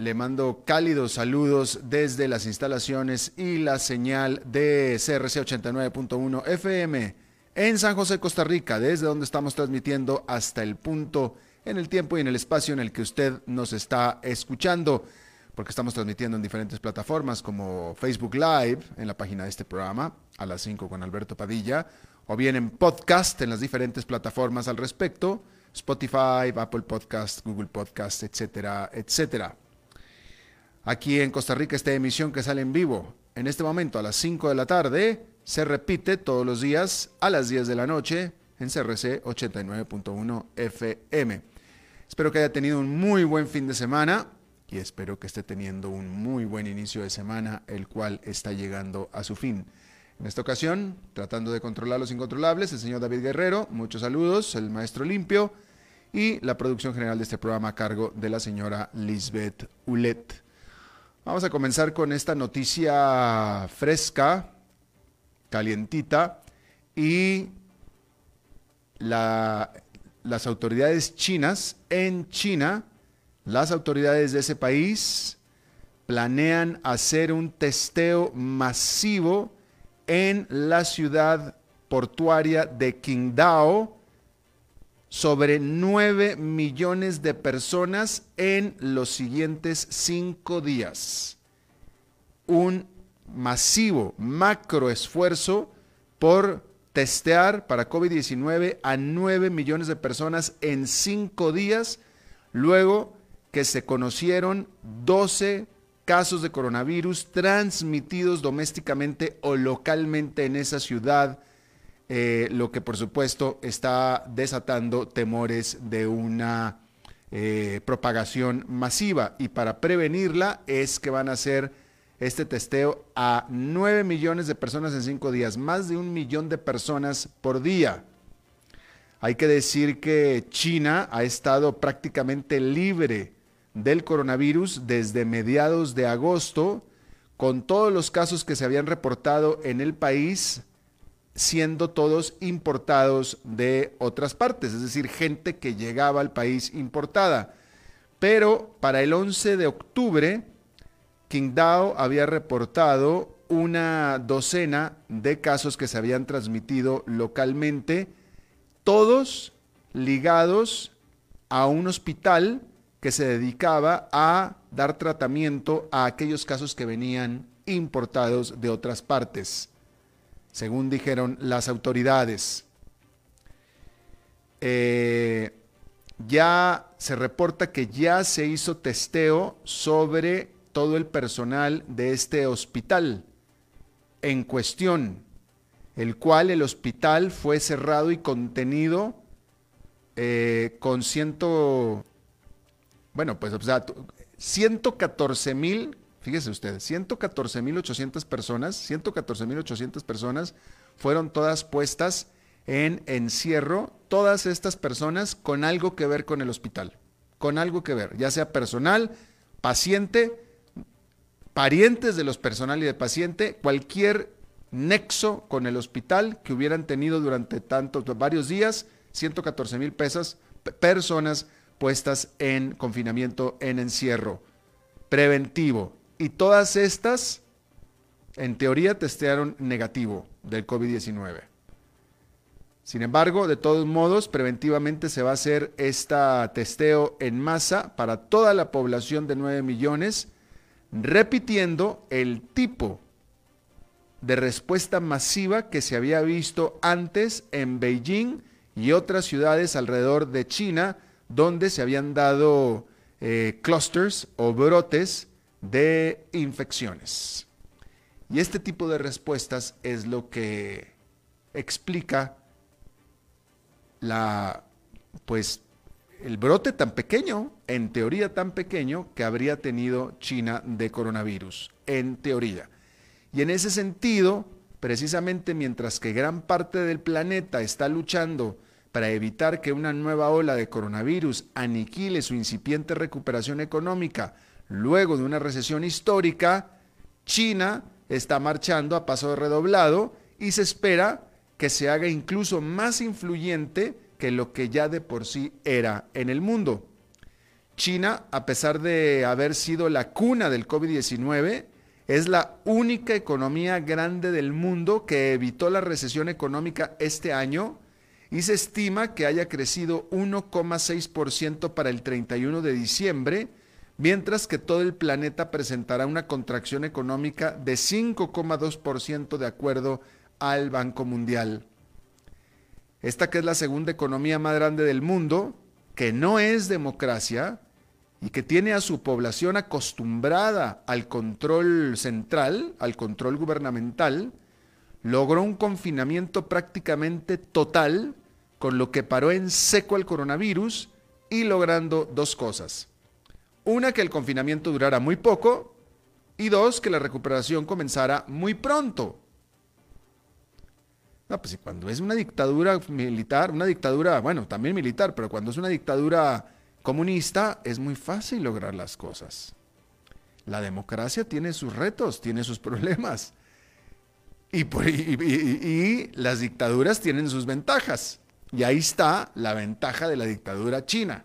Le mando cálidos saludos desde las instalaciones y la señal de CRC 89.1 FM en San José, Costa Rica, desde donde estamos transmitiendo hasta el punto en el tiempo y en el espacio en el que usted nos está escuchando, porque estamos transmitiendo en diferentes plataformas como Facebook Live, en la página de este programa, a las 5 con Alberto Padilla, o bien en podcast en las diferentes plataformas al respecto, Spotify, Apple Podcast, Google Podcast, etcétera, etcétera. Aquí en Costa Rica esta emisión que sale en vivo en este momento a las 5 de la tarde se repite todos los días a las 10 de la noche en CRC 89.1 FM. Espero que haya tenido un muy buen fin de semana y espero que esté teniendo un muy buen inicio de semana, el cual está llegando a su fin. En esta ocasión, tratando de controlar los incontrolables, el señor David Guerrero, muchos saludos, el maestro limpio y la producción general de este programa a cargo de la señora Lisbeth Ulet. Vamos a comenzar con esta noticia fresca, calientita, y las autoridades chinas en China, las autoridades de ese país planean hacer un testeo masivo en la ciudad portuaria de Qingdao, sobre 9 millones de personas en los siguientes cinco días. Un masivo, macro esfuerzo por testear para COVID-19 a 9 millones de personas en cinco días, luego que se conocieron 12 casos de coronavirus transmitidos domésticamente o localmente en esa ciudad eh, lo que por supuesto está desatando temores de una eh, propagación masiva. Y para prevenirla es que van a hacer este testeo a 9 millones de personas en cinco días, más de un millón de personas por día. Hay que decir que China ha estado prácticamente libre del coronavirus desde mediados de agosto, con todos los casos que se habían reportado en el país siendo todos importados de otras partes, es decir, gente que llegaba al país importada. Pero para el 11 de octubre, Qingdao había reportado una docena de casos que se habían transmitido localmente, todos ligados a un hospital que se dedicaba a dar tratamiento a aquellos casos que venían importados de otras partes según dijeron las autoridades. Eh, ya se reporta que ya se hizo testeo sobre todo el personal de este hospital en cuestión, el cual el hospital fue cerrado y contenido eh, con ciento, bueno, pues o sea, 114 mil Fíjese usted, 114.800 personas, 114.800 personas fueron todas puestas en encierro, todas estas personas con algo que ver con el hospital, con algo que ver, ya sea personal, paciente, parientes de los personal y de paciente, cualquier nexo con el hospital que hubieran tenido durante tantos, varios días, 114 mil personas puestas en confinamiento, en encierro preventivo. Y todas estas, en teoría, testearon negativo del COVID-19. Sin embargo, de todos modos, preventivamente se va a hacer este testeo en masa para toda la población de 9 millones, repitiendo el tipo de respuesta masiva que se había visto antes en Beijing y otras ciudades alrededor de China, donde se habían dado eh, clusters o brotes de infecciones. Y este tipo de respuestas es lo que explica la, pues, el brote tan pequeño, en teoría tan pequeño, que habría tenido China de coronavirus, en teoría. Y en ese sentido, precisamente mientras que gran parte del planeta está luchando para evitar que una nueva ola de coronavirus aniquile su incipiente recuperación económica luego de una recesión histórica, China está marchando a paso redoblado y se espera que se haga incluso más influyente que lo que ya de por sí era en el mundo. China, a pesar de haber sido la cuna del COVID-19, es la única economía grande del mundo que evitó la recesión económica este año y se estima que haya crecido 1,6% para el 31 de diciembre, mientras que todo el planeta presentará una contracción económica de 5,2% de acuerdo al Banco Mundial. Esta que es la segunda economía más grande del mundo, que no es democracia, y que tiene a su población acostumbrada al control central, al control gubernamental, logró un confinamiento prácticamente total, con lo que paró en seco el coronavirus y logrando dos cosas. Una, que el confinamiento durara muy poco y dos, que la recuperación comenzara muy pronto. No, pues cuando es una dictadura militar, una dictadura, bueno, también militar, pero cuando es una dictadura comunista es muy fácil lograr las cosas. La democracia tiene sus retos, tiene sus problemas. Y, y, las dictaduras tienen sus ventajas. Y ahí está la ventaja de la dictadura china,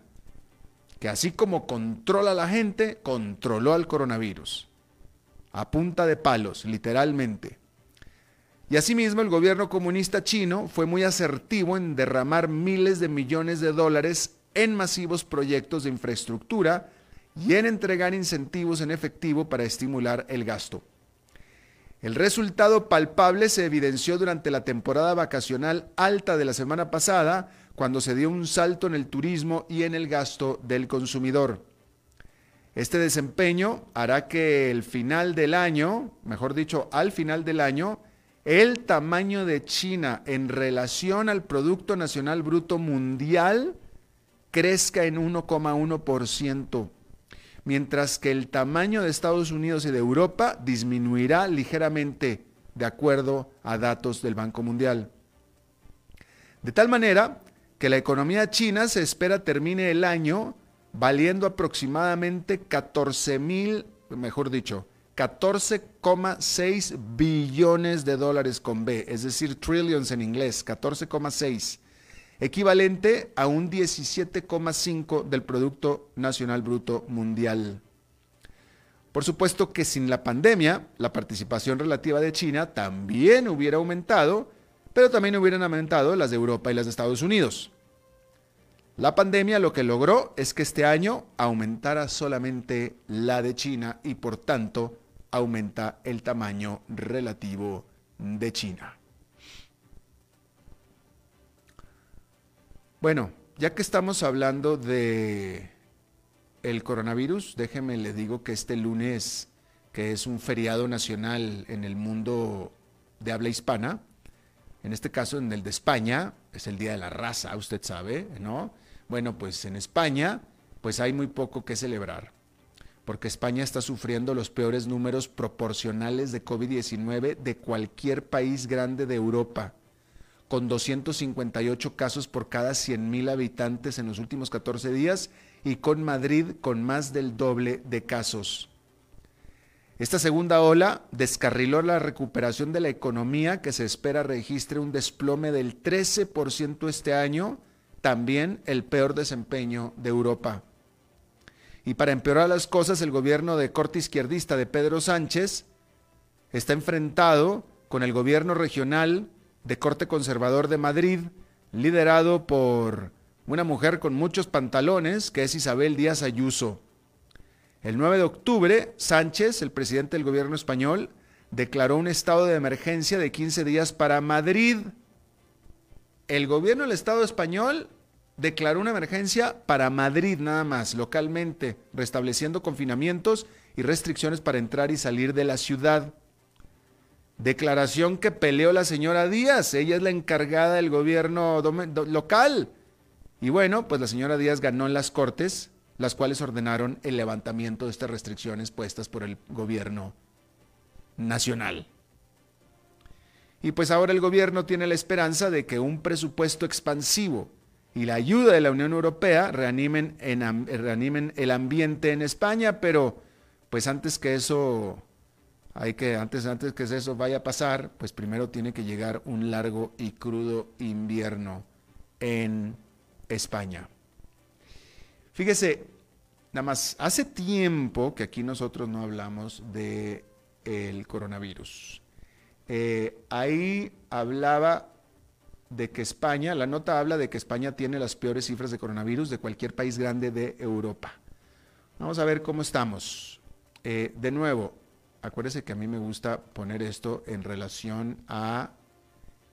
que así como controla a la gente, controló al coronavirus. A punta de palos, literalmente. Y asimismo el gobierno comunista chino fue muy asertivo en derramar miles de millones de dólares en masivos proyectos de infraestructura y en entregar incentivos en efectivo para estimular el gasto. El resultado palpable se evidenció durante la temporada vacacional alta de la semana pasada, cuando se dio un salto en el turismo y en el gasto del consumidor. Este desempeño hará que el final del año, mejor dicho, al final del año, el tamaño de China en relación al Producto Nacional Bruto Mundial crezca en 1,1%, mientras que el tamaño de Estados Unidos y de Europa disminuirá ligeramente de acuerdo a datos del Banco Mundial. De tal manera que la economía china se espera termine el año valiendo aproximadamente 14 mil, mejor dicho, 14,6 billones de dólares con B, es decir, trillions en inglés, 14,6 equivalente a un 17,5 del Producto Nacional Bruto Mundial. Por supuesto que sin la pandemia, la participación relativa de China también hubiera aumentado, pero también hubieran aumentado las de Europa y las de Estados Unidos. La pandemia lo que logró es que este año aumentara solamente la de China y por tanto aumenta el tamaño relativo de China. Bueno, ya que estamos hablando de el coronavirus, déjeme le digo que este lunes, que es un feriado nacional en el mundo de habla hispana, en este caso en el de España, es el Día de la Raza, usted sabe, ¿no? Bueno, pues en España, pues hay muy poco que celebrar. porque España está sufriendo los peores números proporcionales de COVID-19 de cualquier país grande de Europa, con 258 casos por cada 100.000 habitantes en los últimos 14 días y con Madrid con más del doble de casos. Esta segunda ola descarriló la recuperación de la economía que se espera registre un desplome del 13% este año, también el peor desempeño de Europa. Y para empeorar las cosas, el gobierno de corte izquierdista de Pedro Sánchez está enfrentado con el gobierno regional de corte conservador de Madrid, liderado por una mujer con muchos pantalones, que es Isabel Díaz Ayuso. El 9 de octubre, Sánchez, el presidente del gobierno español, declaró un estado de emergencia de 15 días para Madrid. El gobierno del Estado español declaró una emergencia para Madrid nada más, localmente, restableciendo confinamientos y restricciones para entrar y salir de la ciudad. Declaración que peleó la señora Díaz, ella es la encargada del gobierno local. Y bueno, pues la señora Díaz ganó en las Cortes, las cuales ordenaron el levantamiento de estas restricciones puestas por el gobierno nacional. Y pues ahora el gobierno tiene la esperanza de que un presupuesto expansivo y la ayuda de la Unión Europea reanimen, en, reanimen el ambiente en España, pero pues antes que eso hay que antes antes que eso vaya a pasar, pues primero tiene que llegar un largo y crudo invierno en España. Fíjese, nada más hace tiempo que aquí nosotros no hablamos de el coronavirus. Eh, ahí hablaba de que España, la nota habla de que España tiene las peores cifras de coronavirus de cualquier país grande de Europa. Vamos a ver cómo estamos. Eh, de nuevo, acuérdese que a mí me gusta poner esto en relación a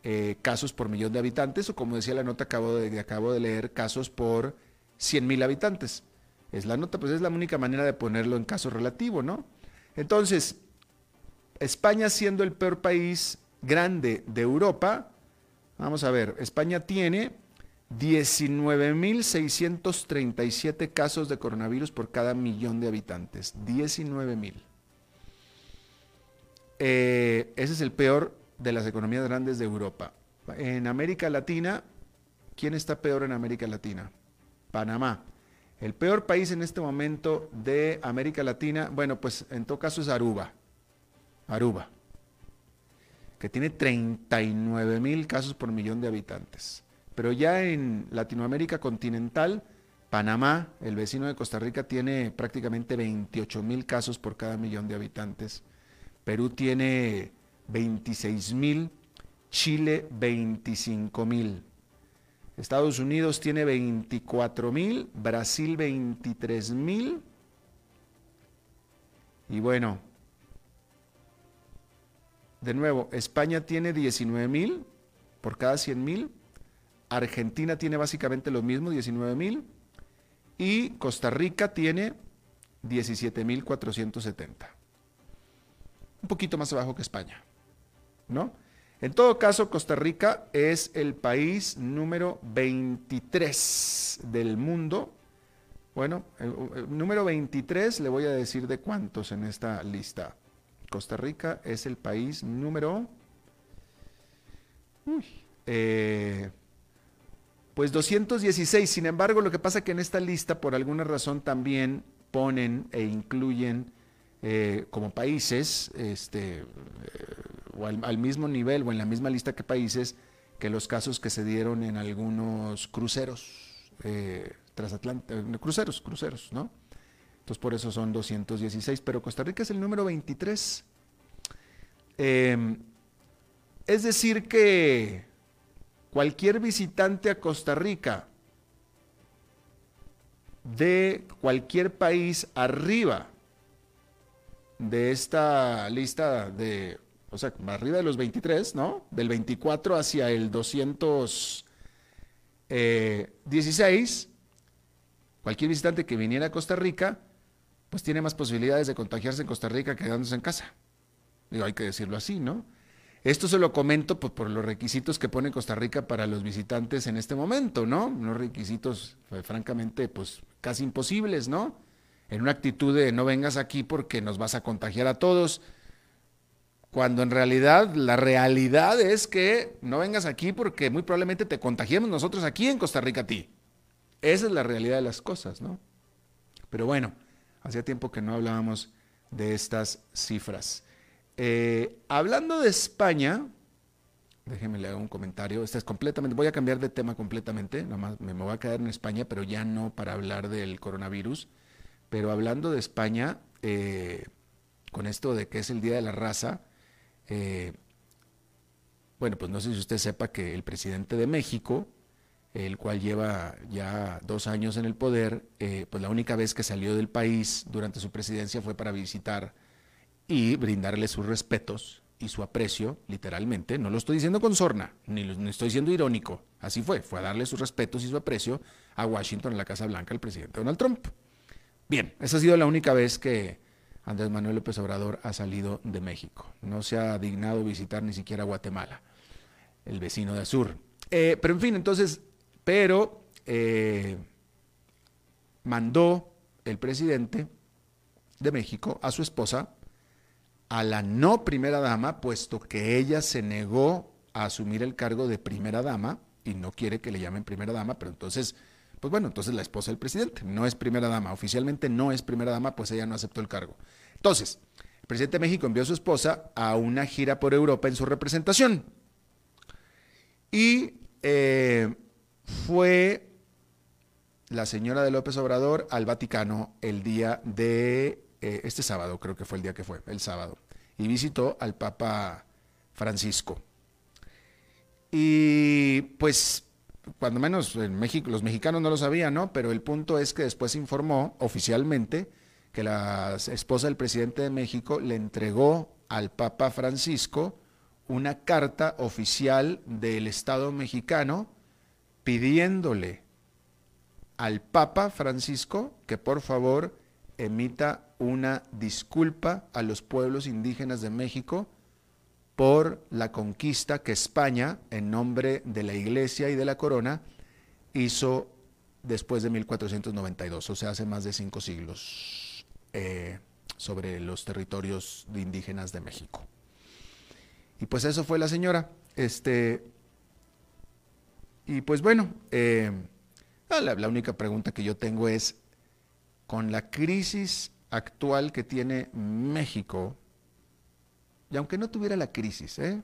eh, casos por millón de habitantes o como decía la nota de, acabo de leer, casos por 100 mil habitantes. Es la nota, pues es la única manera de ponerlo en caso relativo, ¿no? Entonces, España siendo el peor país grande de Europa, Vamos a ver, España tiene 19.637 casos de coronavirus por cada millón de habitantes. 19.000. Eh, ese es el peor de las economías grandes de Europa. En América Latina, ¿quién está peor en América Latina? Panamá. El peor país en este momento de América Latina, bueno, pues en todo caso es Aruba. Aruba que tiene 39 mil casos por millón de habitantes. Pero ya en Latinoamérica continental, Panamá, el vecino de Costa Rica, tiene prácticamente 28 mil casos por cada millón de habitantes. Perú tiene 26 mil, Chile 25 mil. Estados Unidos tiene 24 mil, Brasil 23 mil. Y bueno, de nuevo, España tiene 19 mil por cada 100 mil. Argentina tiene básicamente lo mismo, 19 mil. Y Costa Rica tiene 17.470. Un poquito más abajo que España. ¿No? En todo caso, Costa Rica es el país número 23 del mundo. Bueno, número 23 le voy a decir de cuántos en esta lista. Costa Rica es el país número... Eh, pues 216. Sin embargo, lo que pasa es que en esta lista, por alguna razón, también ponen e incluyen eh, como países, este, eh, o al, mismo nivel o en la misma lista que países, que los casos que se dieron en algunos cruceros transatlánticos, cruceros, cruceros, ¿no? Entonces por eso son 216, pero Costa Rica es el número 23. Em, es decir que cualquier visitante a Costa Rica de cualquier país arriba de esta lista de, o sea, arriba de los 23, ¿no? Del 24 hacia el 216, cualquier visitante que viniera a Costa Rica pues tiene más posibilidades de contagiarse en Costa Rica que quedándose en casa. Digo, hay que decirlo así, ¿no? Esto se lo comento pues, por los requisitos que pone Costa Rica para los visitantes en este momento, ¿no? Unos requisitos, pues, francamente, pues casi imposibles, ¿no? en una actitud de no vengas aquí porque nos vas a contagiar a todos, cuando en realidad la realidad es que no vengas aquí porque muy probablemente te contagiemos nosotros aquí en Costa Rica a ti. Esa es la realidad de las cosas, ¿no? Pero bueno, hacía tiempo que no hablábamos de estas cifras. Eh, hablando de España, déjenme leer un comentario. Este es completamente, voy a cambiar de tema completamente, nomás me voy a quedar en España, pero ya no para hablar del coronavirus. Pero hablando de España, eh, con esto de que es el Día de la Raza, eh, bueno, pues no sé si usted sepa que el presidente de México, el cual lleva ya dos años en el poder, eh, pues la única vez que salió del país durante su presidencia fue para visitar y brindarle sus respetos y su aprecio, literalmente. No lo estoy diciendo con sorna, ni lo estoy siendo irónico. Así fue, fue a darle sus respetos y su aprecio a Washington, en la Casa Blanca, el presidente Donald Trump. Bien, esa ha sido la única vez que Andrés Manuel López Obrador ha salido de México. No se ha dignado visitar ni siquiera Guatemala, el vecino de Azur. Eh, pero en fin, entonces, pero eh, mandó el presidente de México a su esposa, a la no primera dama, puesto que ella se negó a asumir el cargo de primera dama y no quiere que le llamen primera dama, pero entonces, pues bueno, entonces la esposa del presidente no es primera dama, oficialmente no es primera dama, pues ella no aceptó el cargo. Entonces, el presidente de México envió a su esposa a una gira por Europa en su representación. Y eh, fue la señora de López Obrador al Vaticano el día de eh, este sábado, creo que fue el día que fue, el sábado, y visitó al Papa Francisco. Y pues, cuando menos en México, los mexicanos no lo sabían, ¿no? Pero el punto es que después informó oficialmente que la esposa del presidente de México le entregó al Papa Francisco una carta oficial del Estado mexicano pidiéndole al Papa Francisco que por favor emita una disculpa a los pueblos indígenas de México por la conquista que España, en nombre de la Iglesia y de la Corona, hizo después de 1492, o sea, hace más de cinco siglos, eh, sobre los territorios indígenas de México. Y pues eso fue la señora. Este, y pues bueno, eh, la única pregunta que yo tengo es, con la crisis actual que tiene México, y aunque no tuviera la crisis, ¿eh?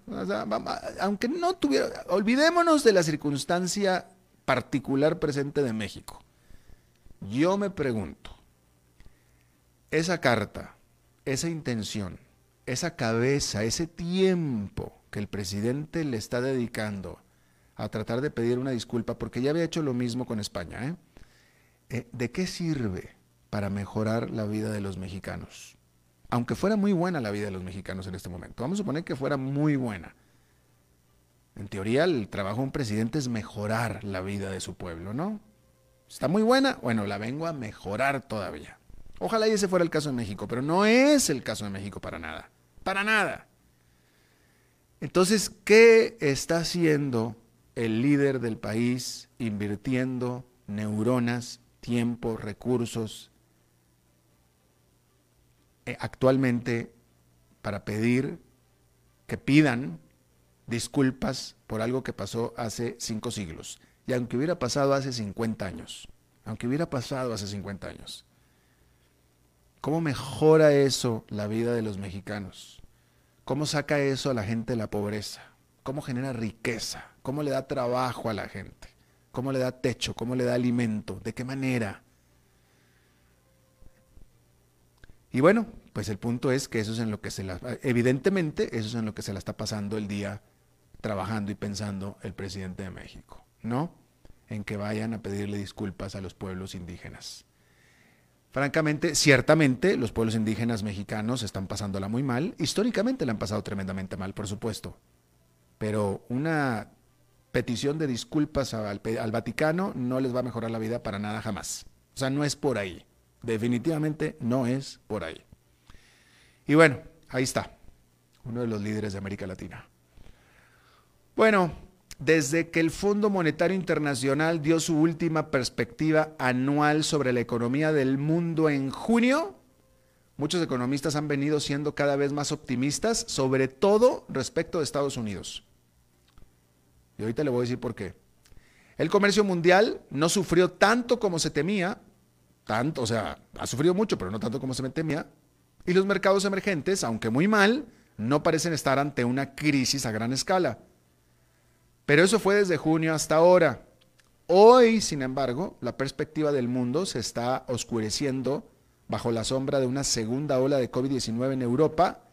aunque no tuviera, olvidémonos de la circunstancia particular presente de México. Yo me pregunto, esa carta, esa intención, esa cabeza, ese tiempo que el presidente le está dedicando a tratar de pedir una disculpa, porque ya había hecho lo mismo con España, ¿eh? eh ¿de qué sirve? para mejorar la vida de los mexicanos. Aunque fuera muy buena la vida de los mexicanos en este momento. Vamos a suponer que fuera muy buena. En teoría, el trabajo de un presidente es mejorar la vida de su pueblo, ¿no? ¿Está muy buena? Bueno, la vengo a mejorar todavía. Ojalá y ese fuera el caso de México, pero no es el caso de México para nada. Para nada. Entonces, ¿qué está haciendo el líder del país invirtiendo neuronas, tiempo, recursos actualmente para pedir que pidan disculpas por algo que pasó hace cinco siglos. Y aunque hubiera pasado hace 50 años, aunque hubiera pasado hace 50 años, ¿cómo mejora eso la vida de los mexicanos? ¿Cómo saca eso a la gente de la pobreza? ¿Cómo genera riqueza? ¿Cómo le da trabajo a la gente? ¿Cómo le da techo? ¿Cómo le da alimento? ¿De qué manera? Y bueno, pues el punto es que eso es en lo que se la, evidentemente, eso es en lo que se la está pasando el día trabajando y pensando el presidente de México, ¿no? En que vayan a pedirle disculpas a los pueblos indígenas. Francamente, ciertamente los pueblos indígenas mexicanos están pasándola muy mal. Históricamente la han pasado tremendamente mal, por supuesto. Pero una petición de disculpas al, Vaticano no les va a mejorar la vida para nada jamás. O sea, no es por ahí. Definitivamente no es por ahí. Y bueno, ahí está, uno de los líderes de América Latina. Bueno, desde que el Fondo Monetario Internacional dio su última perspectiva anual sobre la economía del mundo en junio, muchos economistas han venido siendo cada vez más optimistas, sobre todo respecto de Estados Unidos. Y ahorita le voy a decir por qué. El comercio mundial no sufrió tanto como se temía, tanto, o sea, ha sufrido mucho, pero no tanto como se temía, y los mercados emergentes, aunque muy mal, no parecen estar ante una crisis a gran escala. Pero eso fue desde junio hasta ahora. Hoy, sin embargo, la perspectiva del mundo se está oscureciendo bajo la sombra de una segunda ola de COVID-19 en Europa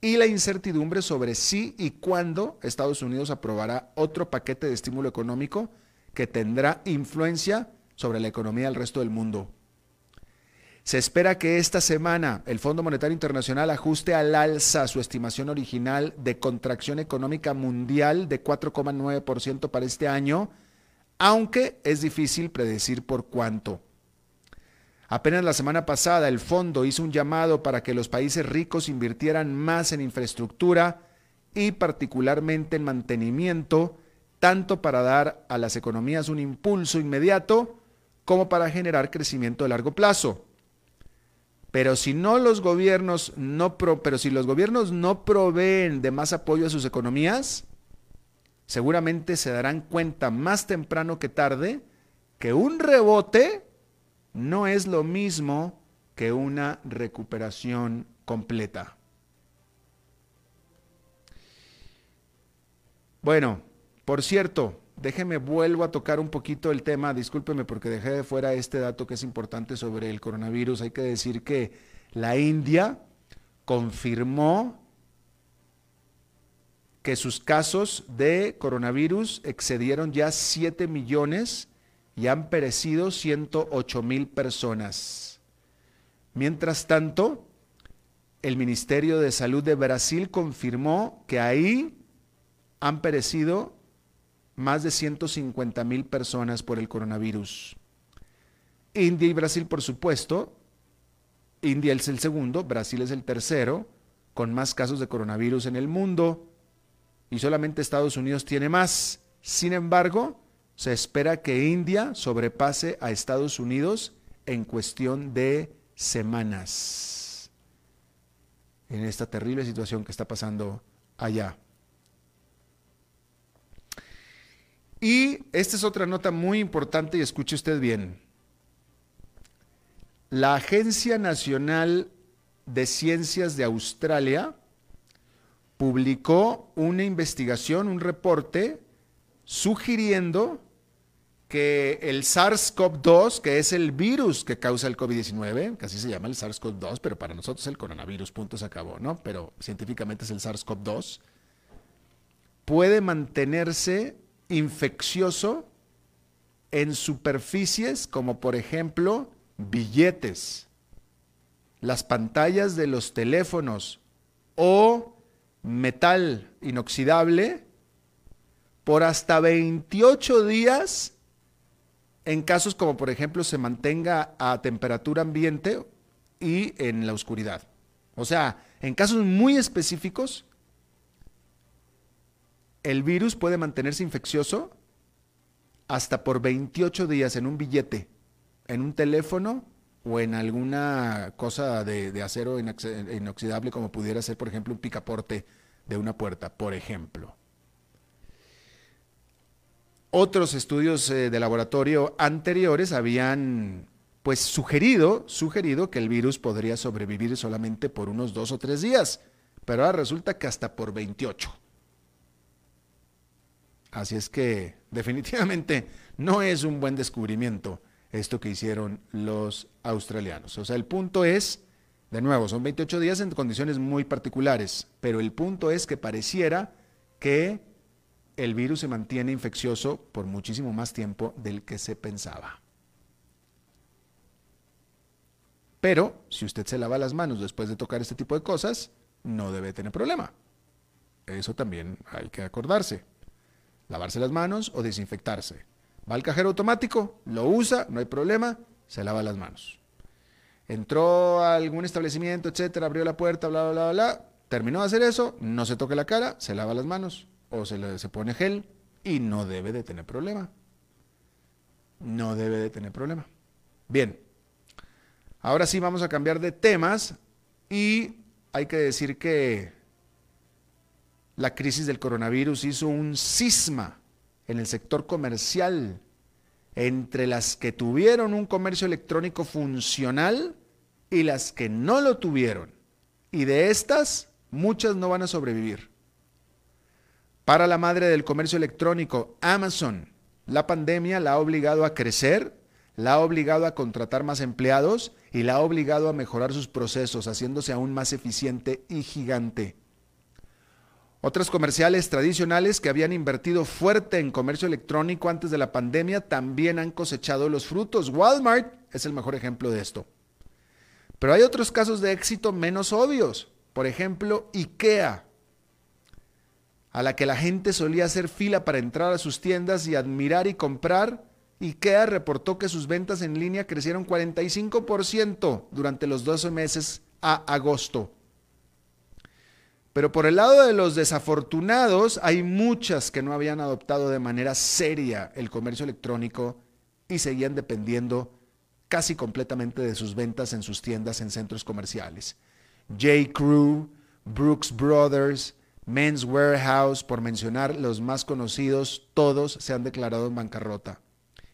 y la incertidumbre sobre si y cuándo Estados Unidos aprobará otro paquete de estímulo económico que tendrá influencia sobre la economía del resto del mundo. Se espera que esta semana el Fondo Monetario Internacional ajuste al alza su estimación original de contracción económica mundial de 4,9% para este año, aunque es difícil predecir por cuánto. Apenas la semana pasada el fondo hizo un llamado para que los países ricos invirtieran más en infraestructura y particularmente en mantenimiento, tanto para dar a las economías un impulso inmediato como para generar crecimiento de largo plazo. Pero si no los gobiernos no pero si los gobiernos no proveen de más apoyo a sus economías, seguramente se darán cuenta más temprano que tarde que un rebote no es lo mismo que una recuperación completa. Bueno, por cierto, déjeme vuelvo a tocar un poquito el tema, discúlpeme porque dejé de fuera este dato que es importante sobre el coronavirus. Hay que decir que la India confirmó que sus casos de coronavirus excedieron ya 7 millones y han perecido 108 mil personas. Mientras tanto, el Ministerio de Salud de Brasil confirmó que ahí han perecido más de 150 mil personas por el coronavirus. India y Brasil, por supuesto, India es el segundo, Brasil es el tercero, con más casos de coronavirus en el mundo, y solamente Estados Unidos tiene más. Sin embargo, se espera que India sobrepase a Estados Unidos en cuestión de semanas en esta terrible situación que está pasando allá. Y esta es otra nota muy importante y escuche usted bien. La Agencia Nacional de Ciencias de Australia publicó una investigación, un reporte, sugiriendo que el SARS-CoV-2, que es el virus que causa el COVID-19, que así se llama el SARS-CoV-2, pero para nosotros el coronavirus, punto, se acabó, ¿no? Pero científicamente es el SARS-CoV-2, puede mantenerse infeccioso en superficies como por ejemplo billetes, las pantallas de los teléfonos o metal inoxidable por hasta 28 días en casos como por ejemplo se mantenga a temperatura ambiente y en la oscuridad. O sea, en casos muy específicos, el virus puede mantenerse infeccioso hasta por 28 días en un billete, en un teléfono o en alguna cosa de, acero inoxidable como pudiera ser, por ejemplo, un picaporte de una puerta, por ejemplo. Otros estudios eh, de laboratorio anteriores habían pues sugerido, sugerido que el virus podría sobrevivir solamente por unos dos o tres días, pero ahora resulta que hasta por 28. Así es que definitivamente no es un buen descubrimiento esto que hicieron los australianos. O sea, el punto es, de nuevo, son 28 días en condiciones muy particulares, pero el punto es que pareciera que el virus se mantiene infeccioso por muchísimo más tiempo del que se pensaba. Pero si usted se lava las manos después de tocar este tipo de cosas, no debe tener problema. Eso también hay que acordarse lavarse las manos o desinfectarse. Va al cajero automático, lo usa, no hay problema, se lava las manos. Entró a algún establecimiento, etcétera, abrió la puerta, bla, bla, bla, bla. Terminó de hacer eso, no se toque la cara, se lava las manos o se, se pone gel y no debe de tener problema. No debe de tener problema. Bien, ahora sí vamos a cambiar de temas y hay que decir que la crisis del coronavirus hizo un cisma en el sector comercial entre las que tuvieron un comercio electrónico funcional y las que no lo tuvieron. Y de estas, muchas no van a sobrevivir. Para la madre del comercio electrónico, Amazon, la pandemia la ha obligado a crecer, la ha obligado a contratar más empleados y la ha obligado a mejorar sus procesos, haciéndose aún más eficiente y gigante. Otras comerciales tradicionales que habían invertido fuerte en comercio electrónico antes de la pandemia también han cosechado los frutos. Walmart es el mejor ejemplo de esto. Pero hay otros casos de éxito menos obvios. Por ejemplo, IKEA, a la que la gente solía hacer fila para entrar a sus tiendas y admirar y comprar. IKEA reportó que sus ventas en línea crecieron 45% durante los 12 meses a agosto. Pero por el lado de los desafortunados, hay muchas que no habían adoptado de manera seria el comercio electrónico y seguían dependiendo casi completamente de sus ventas en sus tiendas en centros comerciales. J. Crew, Brooks Brothers, Men's Warehouse, por mencionar los más conocidos, todos se han declarado en bancarrota.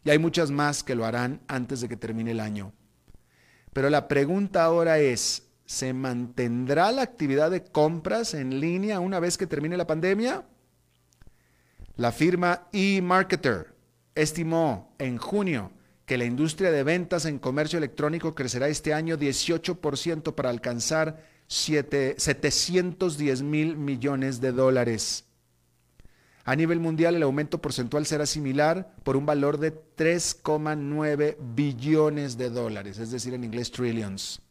Y hay muchas más que lo harán antes de que termine el año. Pero la pregunta ahora es, ¿Se mantendrá la actividad de compras en línea una vez que termine la pandemia? La firma eMarketer estimó en junio que la industria de ventas en comercio electrónico crecerá este año 18% para alcanzar 710 mil millones de dólares. A nivel mundial el aumento porcentual será similar por un valor de 3,9 billones de dólares, es decir, en inglés trillions.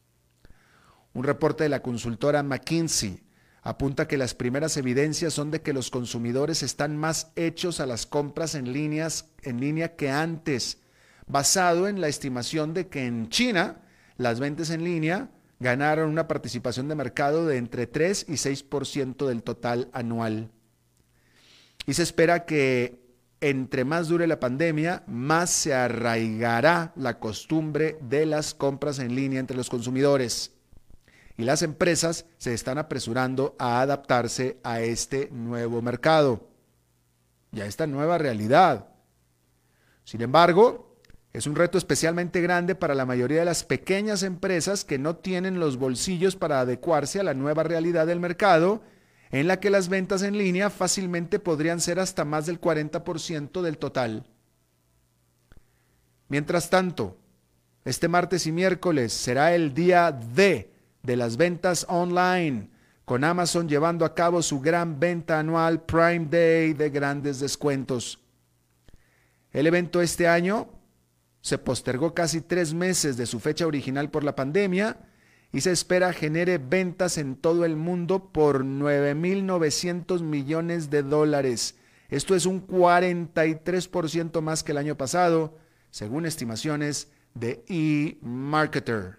Un reporte de la consultora McKinsey apunta que las primeras evidencias son de que los consumidores están más hechos a las compras en, en línea que antes, basado en la estimación de que en China las ventas en línea ganaron una participación de mercado de entre 3 y 6% del total anual. Y se espera que entre más dure la pandemia, más se arraigará la costumbre de las compras en línea entre los consumidores y las empresas se están apresurando a adaptarse a este nuevo mercado y a esta nueva realidad. Sin embargo, es un reto especialmente grande para la mayoría de las pequeñas empresas que no tienen los bolsillos para adecuarse a la nueva realidad del mercado, en la que las ventas en línea fácilmente podrían ser hasta más del 40% del total. Mientras tanto, este martes y miércoles será el día de de las ventas online, con Amazon llevando a cabo su gran venta anual Prime Day de grandes descuentos. El evento este año se postergó casi tres meses de su fecha original por la pandemia y se espera genere ventas en todo el mundo por 9.900 millones de dólares. Esto es un 43% más que el año pasado, según estimaciones de eMarketer.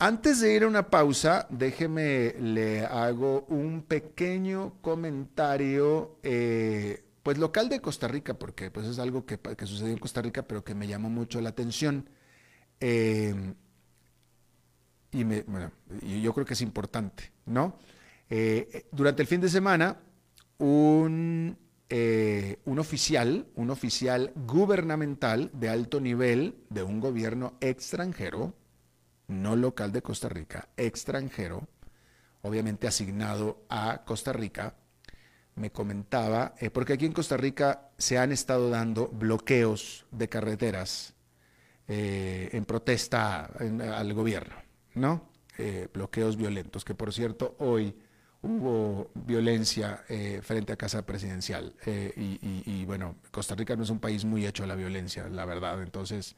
Antes de ir a una pausa, déjeme, le hago un pequeño comentario, eh, pues local de Costa Rica, porque pues es algo que, sucedió en Costa Rica, pero que me llamó mucho la atención. Eh, y me, bueno, yo creo que es importante, ¿no? Eh, durante el fin de semana, un, un oficial, un oficial gubernamental de alto nivel de un gobierno extranjero, no local de Costa Rica, extranjero, obviamente asignado a Costa Rica, me comentaba, eh, porque aquí en Costa Rica se han estado dando bloqueos de carreteras eh, en protesta al gobierno, ¿no? Eh, bloqueos violentos, que por cierto hoy hubo violencia frente a Casa Presidencial. Y, y, bueno, Costa Rica no es un país muy hecho a la violencia, la verdad. Entonces,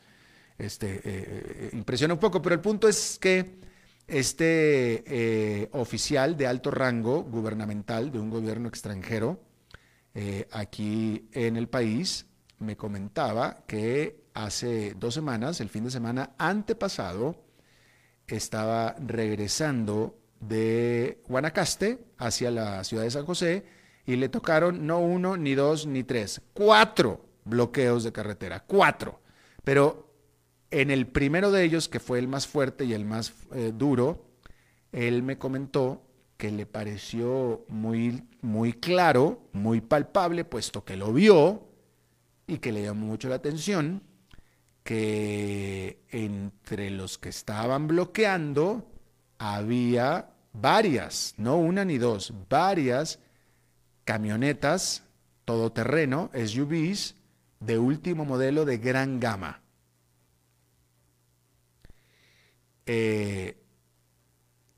este, eh, eh, impresiona un poco, pero el punto es que este eh, oficial de alto rango gubernamental de un gobierno extranjero aquí en el país me comentaba que hace dos semanas, el fin de semana antepasado, estaba regresando de Guanacaste hacia la ciudad de San José y le tocaron no uno, ni dos, ni tres, cuatro bloqueos de carretera, cuatro. Pero en el primero de ellos, que fue el más fuerte y el más eh, duro, él me comentó que le pareció muy, muy claro, muy palpable, puesto que lo vio y que le llamó mucho la atención, que entre los que estaban bloqueando había varias, no una ni dos, varias camionetas todoterreno, SUVs, de último modelo de gran gama. Eh,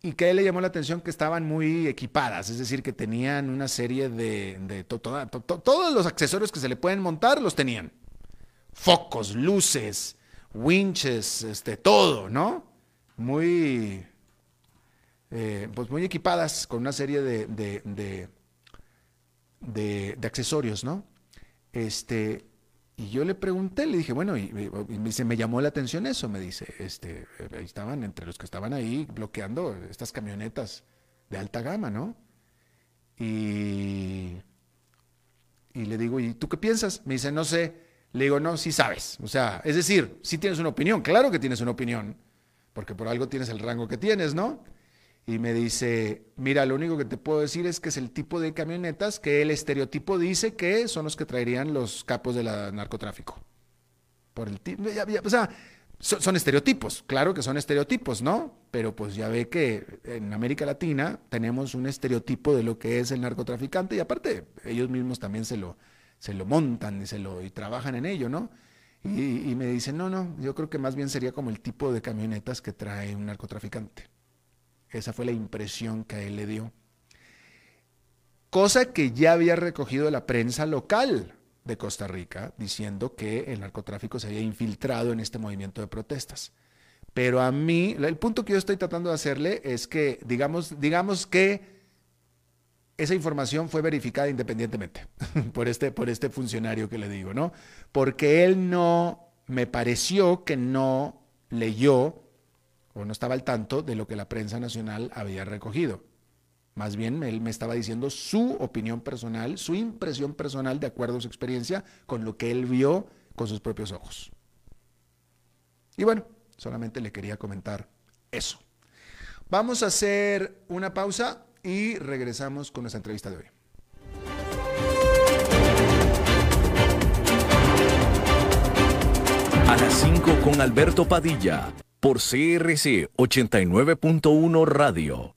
y que le llamó la atención que estaban muy equipadas, es decir, que tenían una serie de... todos los accesorios que se le pueden montar los tenían. Focos, luces, winches, este, todo, ¿no? Muy... Eh, pues muy equipadas con una serie de, de, de accesorios, ¿no? Este, y yo le pregunté, le dije, bueno, y, me, me llamó la atención eso, me dice, este, ahí estaban entre los que estaban ahí bloqueando estas camionetas de alta gama, ¿no? Y, y le digo, ¿y tú qué piensas? Me dice, no sé. Le digo, no, sí sabes. O sea, es decir, sí tienes una opinión, claro que tienes una opinión, porque por algo tienes el rango que tienes, ¿no? Y me dice, mira, lo único que te puedo decir es que es el tipo de camionetas que el estereotipo dice que son los que traerían los capos del narcotráfico. Por el o sea, son, estereotipos, claro que son estereotipos, ¿no? Pero pues ya ve que en América Latina tenemos un estereotipo de lo que es el narcotraficante y aparte ellos mismos también se lo, se lo montan y, se lo, y trabajan en ello, ¿no? Y, y me dicen, no, no, yo creo que más bien sería como el tipo de camionetas que trae un narcotraficante. Esa fue la impresión que a él le dio. Cosa que ya había recogido la prensa local de Costa Rica, diciendo que el narcotráfico se había infiltrado en este movimiento de protestas. Pero a mí, el punto que yo estoy tratando de hacerle es que, digamos, digamos que esa información fue verificada independientemente por este, por este funcionario que le digo, ¿no? Porque él no, me pareció que no leyó o no estaba al tanto de lo que la prensa nacional había recogido. Más bien, él me estaba diciendo su opinión personal, su impresión personal de acuerdo a su experiencia con lo que él vio con sus propios ojos. Y bueno, solamente le quería comentar eso. Vamos a hacer una pausa y regresamos con nuestra entrevista de hoy. A las 5 con Alberto Padilla por CRC 89.1 Radio.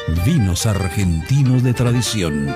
vinos argentinos de tradición.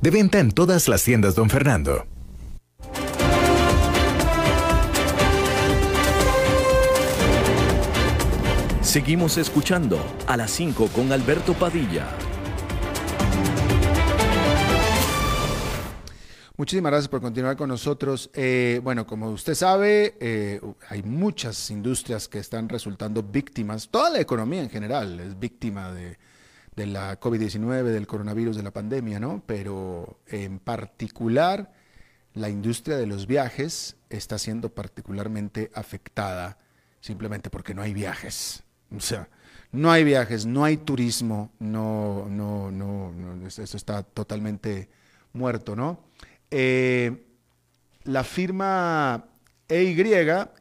De venta en todas las tiendas, don Fernando. Seguimos escuchando a las 5 con Alberto Padilla. Muchísimas gracias por continuar con nosotros. Eh, bueno, como usted sabe, eh, hay muchas industrias que están resultando víctimas, toda la economía en general es víctima de, de la COVID-19, del coronavirus, de la pandemia, ¿no? Pero en particular, la industria de los viajes está siendo particularmente afectada simplemente porque no hay viajes. O sea, no hay viajes, no hay turismo, no, no, no, eso está totalmente muerto, ¿no? Eh, la firma EY,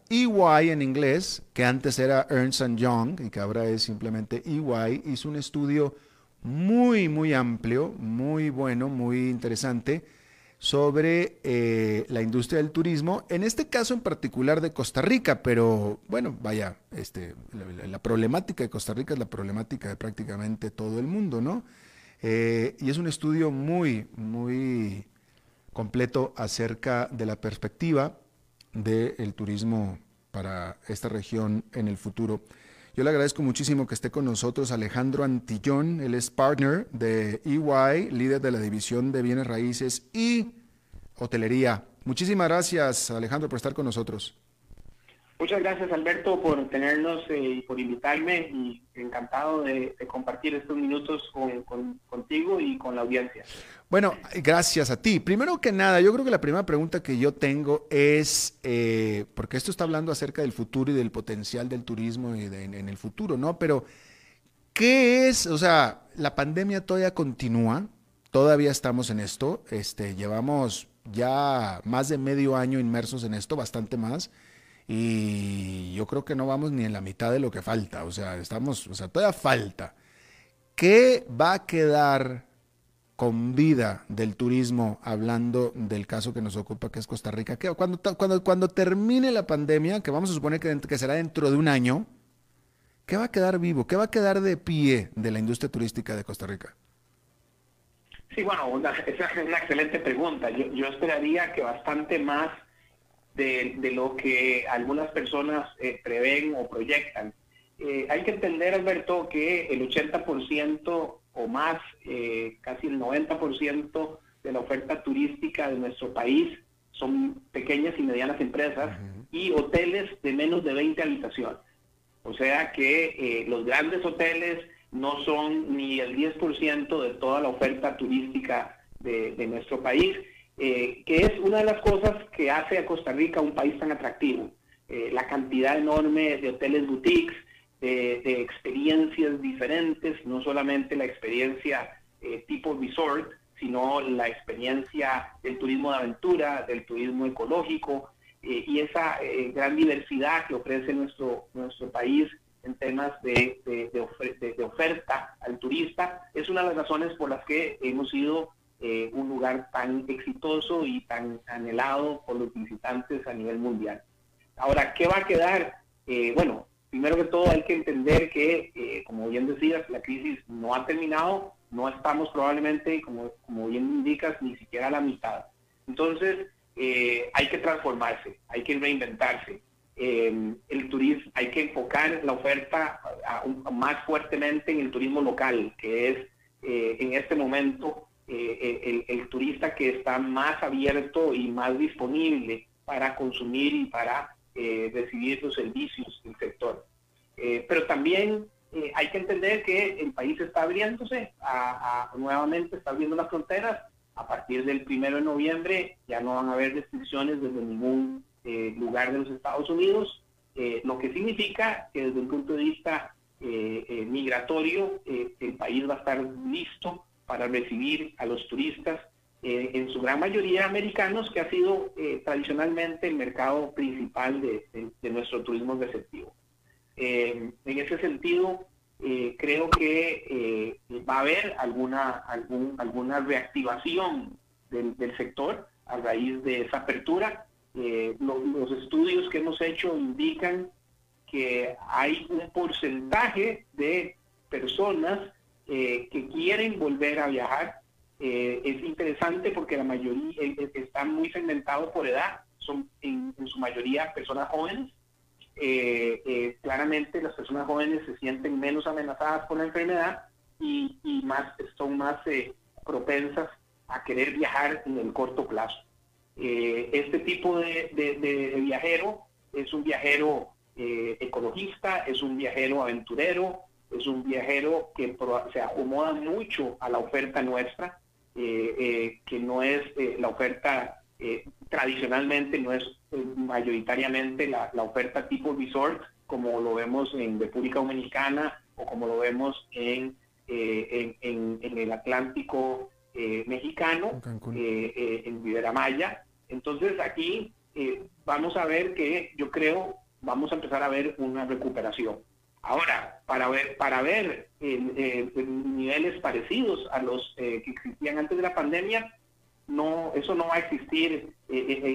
EY en inglés, que antes era Ernst Young y que ahora es simplemente EY, hizo un estudio muy, muy amplio, muy bueno, muy interesante sobre eh, la industria del turismo, en este caso en particular de Costa Rica, pero bueno, vaya, este, la, problemática de Costa Rica es la problemática de prácticamente todo el mundo, ¿no? Eh, y es un estudio muy, muy completo acerca de la perspectiva del turismo para esta región en el futuro. Yo le agradezco muchísimo que esté con nosotros Alejandro Antillón, él es partner de EY, líder de la división de bienes raíces y hotelería. Muchísimas gracias Alejandro por estar con nosotros. Muchas gracias Alberto por tenernos eh, y por invitarme y encantado de, compartir estos minutos contigo y con la audiencia. Bueno, gracias a ti. Primero que nada, yo creo que la primera pregunta que yo tengo es, eh, porque esto está hablando acerca del futuro y del potencial del turismo y en el futuro, ¿no? Pero, ¿qué es? O sea, la pandemia todavía continúa, todavía estamos en esto, este, llevamos ya más de medio año inmersos en esto, bastante más y yo creo que no vamos ni en la mitad de lo que falta, o sea, estamos, o sea, todavía falta. ¿Qué va a quedar con vida del turismo, hablando del caso que nos ocupa, que es Costa Rica? Cuando, cuando, cuando termine la pandemia, que vamos a suponer que, será dentro de un año, ¿qué va a quedar vivo? ¿Qué va a quedar de pie de la industria turística de Costa Rica? Sí, bueno, esa es una excelente pregunta. Yo, yo esperaría que bastante más de, lo que algunas personas eh, prevén o proyectan. Eh, hay que entender, Alberto, que el 80% o más, eh, casi el 90% de la oferta turística de nuestro país son pequeñas y medianas empresas y hoteles de menos de 20 habitaciones. O sea que los grandes hoteles no son ni el 10% de toda la oferta turística de, de nuestro país eh, que es una de las cosas que hace a Costa Rica un país tan atractivo. Eh, la cantidad enorme de hoteles boutiques, de, experiencias diferentes, no solamente la experiencia eh, tipo resort, sino la experiencia del turismo de aventura, del turismo ecológico y esa gran diversidad que ofrece nuestro, nuestro país en temas de, de, oferta al turista, es una de las razones por las que hemos sido eh, un lugar tan exitoso y tan anhelado por los visitantes a nivel mundial. Ahora, ¿qué va a quedar? Eh, bueno, primero que todo hay que entender que, eh, como bien decías, la crisis no ha terminado, no estamos probablemente, como, como bien indicas, ni siquiera a la mitad. Entonces, hay que transformarse, hay que reinventarse. el turismo, hay que enfocar la oferta más fuertemente en el turismo local, que es en este momento eh, el, turista que está más abierto y más disponible para consumir y para eh, recibir los servicios del sector. Eh, pero también hay que entender que el país está abriéndose, a, nuevamente está abriendo las fronteras. A partir del primero de noviembre ya no van a haber restricciones desde ningún lugar de los Estados Unidos, lo que significa que desde un punto de vista migratorio el país va a estar listo para recibir a los turistas, eh, en su gran mayoría americanos, que ha sido eh, tradicionalmente el mercado principal de, nuestro turismo receptivo. Eh, en ese sentido, creo que va a haber alguna, algún, alguna reactivación del, sector a raíz de esa apertura. los estudios que hemos hecho indican que hay un porcentaje de personas eh, que quieren volver a viajar. Eh, es interesante porque la mayoría eh, están muy segmentados por edad, son en, su mayoría personas jóvenes. claramente las personas jóvenes se sienten menos amenazadas por la enfermedad y, más, son más propensas a querer viajar en el corto plazo. este tipo de, de, viajero es un viajero ecologista, es un viajero aventurero, es un viajero que se acomoda mucho a la oferta nuestra, eh, eh, que no es eh, la oferta tradicionalmente, no es mayoritariamente la, oferta tipo resort, como lo vemos en República Dominicana o como lo vemos en, en, el Atlántico mexicano, en Rivera Maya. Entonces aquí vamos a ver que yo creo vamos a empezar a ver una recuperación. Ahora, para ver, para ver niveles parecidos a los que existían antes de la pandemia, no, eso no va a existir,